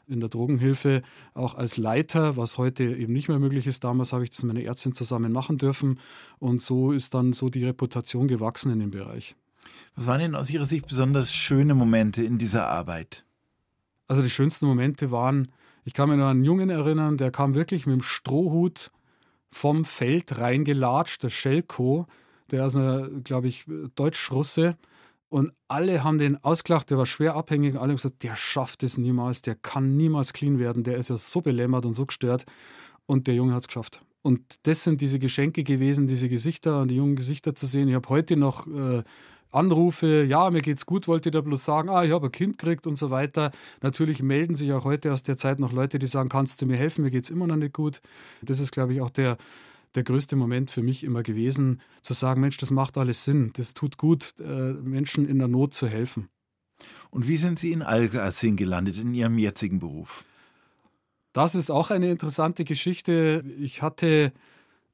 in der Drogenhilfe auch als Leiter, was heute eben nicht mehr möglich ist. Damals habe ich das mit meiner Ärztin zusammen machen dürfen und so ist dann so die Reputation gewachsen in dem Bereich. Was waren denn aus Ihrer Sicht besonders schöne Momente in dieser Arbeit? Also die schönsten Momente waren, ich kann mich noch an einen Jungen erinnern, der kam wirklich mit dem Strohhut vom Feld reingelatscht, der Schelko, der ist, glaube ich, Deutsch-Russe. Und alle haben den ausgelacht, der war schwer abhängig. Alle haben gesagt, der schafft es niemals, der kann niemals clean werden, der ist ja so belämmert und so gestört. Und der Junge hat es geschafft. Und das sind diese Geschenke gewesen, diese Gesichter und die jungen Gesichter zu sehen. Ich habe heute noch äh, Anrufe, ja, mir geht's gut, wollte da bloß sagen, ah, ich habe ein Kind gekriegt und so weiter. Natürlich melden sich auch heute aus der Zeit noch Leute, die sagen, kannst du mir helfen, mir geht's immer noch nicht gut. Das ist, glaube ich, auch der, der größte Moment für mich immer gewesen, zu sagen, Mensch, das macht alles Sinn, das tut gut, äh, Menschen in der Not zu helfen. Und wie sind Sie in Algasing gelandet, in Ihrem jetzigen Beruf? Das ist auch eine interessante Geschichte. Ich hatte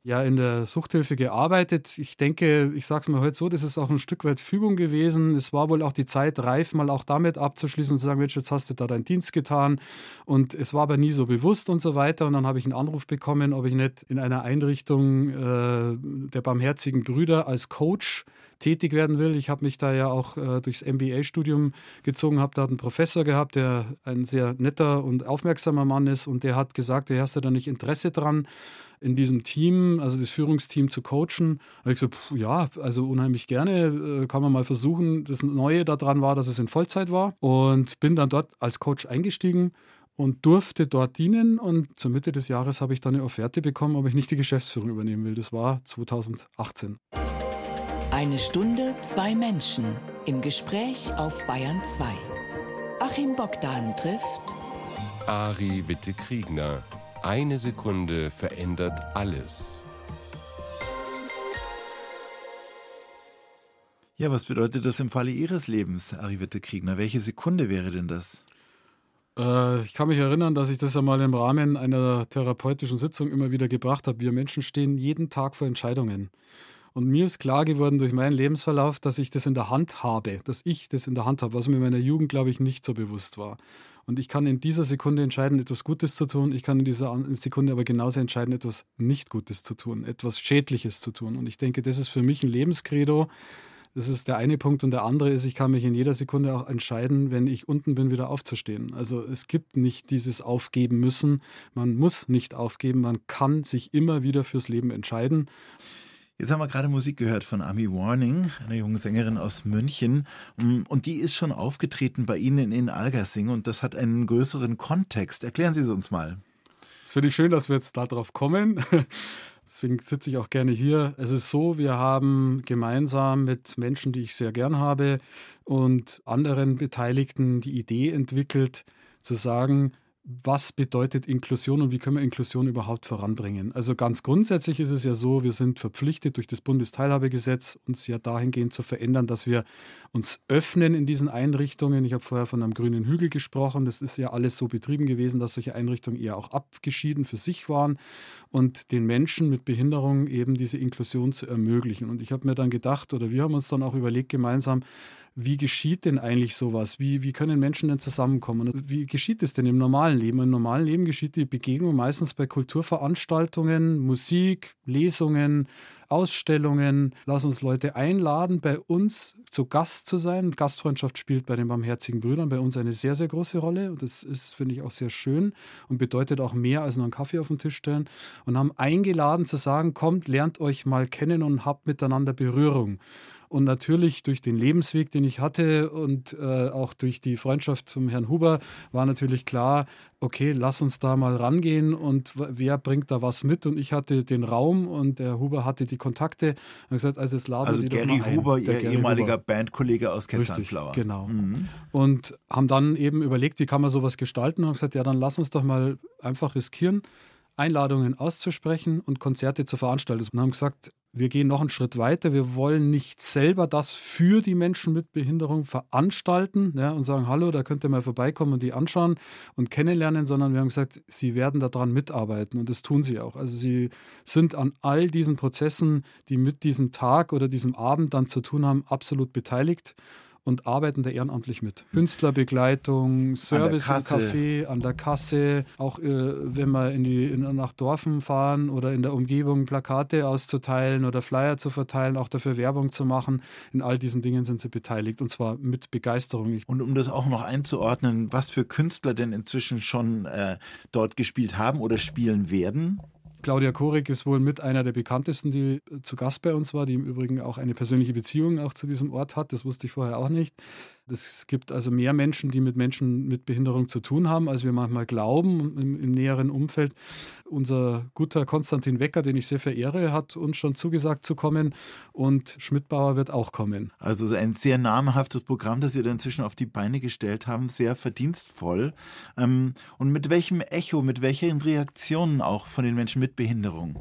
ja in der Suchthilfe gearbeitet. Ich denke, ich sage es mal heute so, das ist auch ein Stück weit Fügung gewesen. Es war wohl auch die Zeit reif, mal auch damit abzuschließen und zu sagen, Mensch, jetzt hast du da deinen Dienst getan. Und es war aber nie so bewusst und so weiter. Und dann habe ich einen Anruf bekommen, ob ich nicht in einer Einrichtung äh, der Barmherzigen Brüder als Coach tätig werden will. Ich habe mich da ja auch äh, durchs MBA-Studium gezogen, habe da einen Professor gehabt, der ein sehr netter und aufmerksamer Mann ist und der hat gesagt, er hast du da nicht Interesse dran in diesem Team, also das Führungsteam zu coachen. Da habe ich gesagt, so, ja, also unheimlich gerne, äh, kann man mal versuchen. Das Neue daran war, dass es in Vollzeit war und bin dann dort als Coach eingestiegen und durfte dort dienen. Und zur Mitte des Jahres habe ich dann eine Offerte bekommen, ob ich nicht die Geschäftsführung übernehmen will. Das war 2018. Eine Stunde, zwei Menschen im Gespräch auf Bayern 2. Achim Bogdan trifft Ari Witte-Kriegner. Eine Sekunde verändert alles. Ja, was bedeutet das im Falle Ihres Lebens, Ari Witte-Kriegner? Welche Sekunde wäre denn das? Äh, ich kann mich erinnern, dass ich das einmal im Rahmen einer therapeutischen Sitzung immer wieder gebracht habe. Wir Menschen stehen jeden Tag vor Entscheidungen. Und mir ist klar geworden durch meinen Lebensverlauf, dass ich das in der Hand habe, dass ich das in der Hand habe, was mir in meiner Jugend, glaube ich, nicht so bewusst war. Und ich kann in dieser Sekunde entscheiden, etwas Gutes zu tun. Ich kann in dieser Sekunde aber genauso entscheiden, etwas nicht Gutes zu tun, etwas Schädliches zu tun. Und ich denke, das ist für mich ein Lebenskredo. Das ist der eine Punkt. Und der andere ist, ich kann mich in jeder Sekunde auch entscheiden, wenn ich unten bin, wieder aufzustehen. Also es gibt nicht dieses Aufgeben müssen. Man muss nicht aufgeben. Man kann sich immer wieder fürs Leben entscheiden. Jetzt haben wir gerade Musik gehört von Ami Warning, einer jungen Sängerin aus München. Mm, und die ist schon aufgetreten bei Ihnen in Algersing und das hat einen größeren Kontext. Erklären Sie es uns mal. Das finde ich schön, dass wir jetzt darauf kommen. Deswegen sitze ich auch gerne hier. Es ist so, wir haben gemeinsam mit Menschen, die ich sehr gern habe und anderen Beteiligten die Idee entwickelt, zu sagen, was bedeutet Inklusion und wie können wir Inklusion überhaupt voranbringen? Also ganz grundsätzlich ist es ja so, wir sind verpflichtet durch das Bundesteilhabegesetz, uns ja dahingehend zu verändern, dass wir uns öffnen in diesen Einrichtungen. Ich habe vorher von einem grünen Hügel gesprochen. Das ist ja alles so betrieben gewesen, dass solche Einrichtungen eher auch abgeschieden für sich waren und den Menschen mit Behinderung eben diese Inklusion zu ermöglichen. Und ich habe mir dann gedacht, oder wir haben uns dann auch überlegt gemeinsam, wie geschieht denn eigentlich sowas? Wie, wie können Menschen denn zusammenkommen? Wie geschieht es denn im normalen Leben? Im normalen Leben geschieht die Begegnung meistens bei Kulturveranstaltungen, Musik, Lesungen, Ausstellungen. Lass uns Leute einladen, bei uns zu Gast zu sein. Gastfreundschaft spielt bei den Barmherzigen Brüdern bei uns eine sehr, sehr große Rolle. Und das ist, finde ich, auch sehr schön und bedeutet auch mehr als nur einen Kaffee auf den Tisch stellen. Und haben eingeladen zu sagen, kommt, lernt euch mal kennen und habt miteinander Berührung. Und natürlich durch den Lebensweg, den ich hatte und äh, auch durch die Freundschaft zum Herrn Huber war natürlich klar, okay, lass uns da mal rangehen und wer bringt da was mit? Und ich hatte den Raum und der Huber hatte die Kontakte. Und gesagt, also es laden also die Gary doch mal Huber, ein. ihr Gary ehemaliger. Bandkollege aus Sunflower. genau. Mhm. Und haben dann eben überlegt, wie kann man sowas gestalten und haben gesagt, ja, dann lass uns doch mal einfach riskieren, Einladungen auszusprechen und Konzerte zu veranstalten. Und haben gesagt, wir gehen noch einen Schritt weiter. Wir wollen nicht selber das für die Menschen mit Behinderung veranstalten ja, und sagen, hallo, da könnt ihr mal vorbeikommen und die anschauen und kennenlernen, sondern wir haben gesagt, sie werden daran mitarbeiten und das tun sie auch. Also sie sind an all diesen Prozessen, die mit diesem Tag oder diesem Abend dann zu tun haben, absolut beteiligt und arbeiten da ehrenamtlich mit. Künstlerbegleitung, Service im. Café, an der Kasse, auch äh, wenn wir in die, in, nach Dorfen fahren oder in der Umgebung Plakate auszuteilen oder Flyer zu verteilen, auch dafür Werbung zu machen. In all diesen Dingen sind sie beteiligt und zwar mit Begeisterung. Und um das auch noch einzuordnen, was für Künstler denn inzwischen schon äh, dort gespielt haben oder spielen werden? Claudia Korik ist wohl mit einer der bekanntesten, die zu Gast bei uns war, die im Übrigen auch eine persönliche Beziehung auch zu diesem Ort hat. Das wusste ich vorher auch nicht. Es gibt also mehr Menschen, die mit Menschen mit Behinderung zu tun haben, als wir manchmal glauben im, im näheren Umfeld. Unser guter Konstantin Wecker, den ich sehr verehre, hat uns schon zugesagt zu kommen und Schmidtbauer wird auch kommen. Also ein sehr namhaftes Programm, das Sie da inzwischen auf die Beine gestellt haben, sehr verdienstvoll. Ähm, und mit welchem Echo, mit welchen Reaktionen auch von den Menschen mit Behinderung?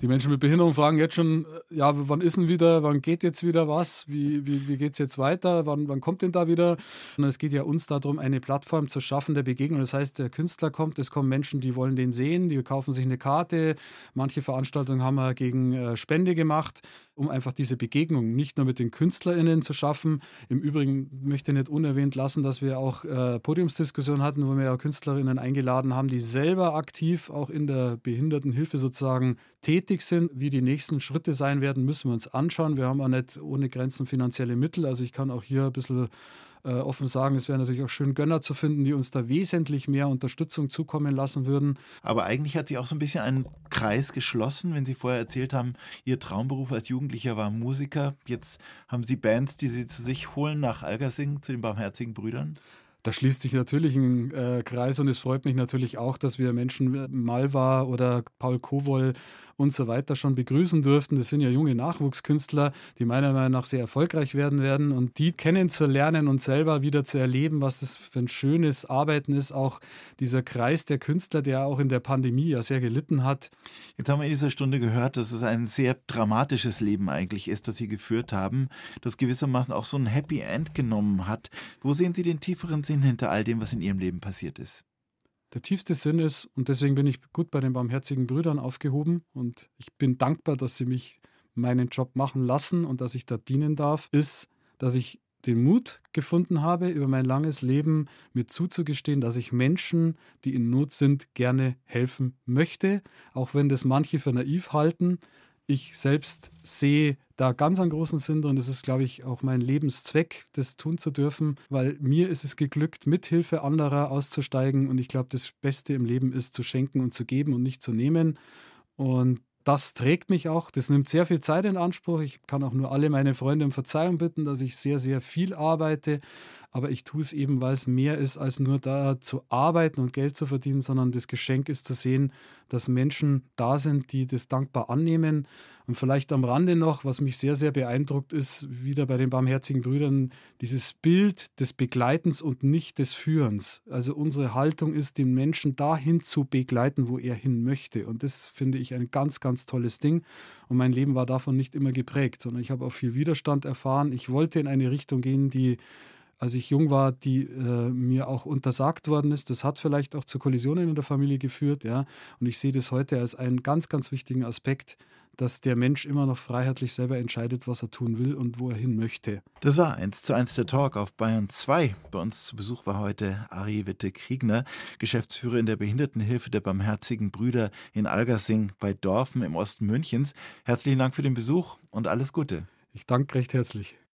Die Menschen mit Behinderung fragen jetzt schon, äh, ja, wann ist denn wieder, wann geht jetzt wieder was, wie, wie, wie geht es jetzt weiter, wann, wann kommt denn da wieder? Und es geht ja uns darum, eine Plattform zu schaffen der Begegnung. Das heißt, der Künstler kommt, es kommen Menschen, die wollen den sehen, die kaufen sich eine Karte. Manche Veranstaltungen haben wir gegen äh, Spende gemacht, um einfach diese Begegnung nicht nur mit den KünstlerInnen zu schaffen. Im Übrigen möchte ich nicht unerwähnt lassen, dass wir auch äh, Podiumsdiskussionen hatten, wo wir ja KünstlerInnen eingeladen haben, die selber aktiv auch in der Behindertenhilfe sozusagen tätig sind. Wie die nächsten Schritte sein werden, müssen wir uns anschauen. Wir haben auch nicht ohne Grenzen finanzielle Mittel. Also ich kann auch hier ein bisschen äh, offen sagen, es wäre natürlich auch schön, Gönner zu finden, die uns da wesentlich mehr Unterstützung zukommen lassen würden. Aber eigentlich hat sich auch so ein bisschen ein Kreis geschlossen, wenn Sie vorher erzählt haben, Ihr Traumberuf als Jugendlicher war Musiker. Jetzt haben Sie Bands, die Sie zu sich holen nach Algersing, zu den Barmherzigen Brüdern. Da schließt sich natürlich ein äh, Kreis und es freut mich natürlich auch, dass wir Menschen wie Malva oder Paul Kowol und so weiter schon begrüßen durften. Das sind ja junge Nachwuchskünstler, die meiner Meinung nach sehr erfolgreich werden werden und die kennenzulernen und selber wieder zu erleben, was das für ein schönes Arbeiten ist. Auch dieser Kreis der Künstler, der auch in der Pandemie ja sehr gelitten hat. Jetzt haben wir in dieser Stunde gehört, dass es ein sehr dramatisches Leben eigentlich ist, das Sie geführt haben, das gewissermaßen auch so ein Happy End genommen hat. Wo sehen Sie den tieferen Sinn hinter all dem, was in Ihrem Leben passiert ist? Der tiefste Sinn ist, und deswegen bin ich gut bei den barmherzigen Brüdern aufgehoben und ich bin dankbar, dass sie mich meinen Job machen lassen und dass ich da dienen darf, ist, dass ich den Mut gefunden habe, über mein langes Leben mir zuzugestehen, dass ich Menschen, die in Not sind, gerne helfen möchte, auch wenn das manche für naiv halten. Ich selbst sehe da ganz einen großen Sinn drin. Das ist, glaube ich, auch mein Lebenszweck, das tun zu dürfen, weil mir ist es geglückt, mit Hilfe anderer auszusteigen. Und ich glaube, das Beste im Leben ist zu schenken und zu geben und nicht zu nehmen. Und das trägt mich auch. Das nimmt sehr viel Zeit in Anspruch. Ich kann auch nur alle meine Freunde um Verzeihung bitten, dass ich sehr, sehr viel arbeite. Aber ich tue es eben, weil es mehr ist, als nur da zu arbeiten und Geld zu verdienen, sondern das Geschenk ist zu sehen, dass Menschen da sind, die das dankbar annehmen. Und vielleicht am Rande noch, was mich sehr, sehr beeindruckt, ist wieder bei den Barmherzigen Brüdern dieses Bild des Begleitens und nicht des Führens. Also unsere Haltung ist, den Menschen dahin zu begleiten, wo er hin möchte. Und das finde ich ein ganz, ganz tolles Ding. Und mein Leben war davon nicht immer geprägt, sondern ich habe auch viel Widerstand erfahren. Ich wollte in eine Richtung gehen, die als ich jung war, die äh, mir auch untersagt worden ist. Das hat vielleicht auch zu Kollisionen in der Familie geführt, ja. Und ich sehe das heute als einen ganz, ganz wichtigen Aspekt, dass der Mensch immer noch freiheitlich selber entscheidet, was er tun will und wo er hin möchte. Das war eins zu eins der Talk auf Bayern 2. Bei uns zu Besuch war heute Ari Witte Kriegner, Geschäftsführer in der Behindertenhilfe der Barmherzigen Brüder in Algersing bei Dorfen im Osten Münchens. Herzlichen Dank für den Besuch und alles Gute. Ich danke recht herzlich.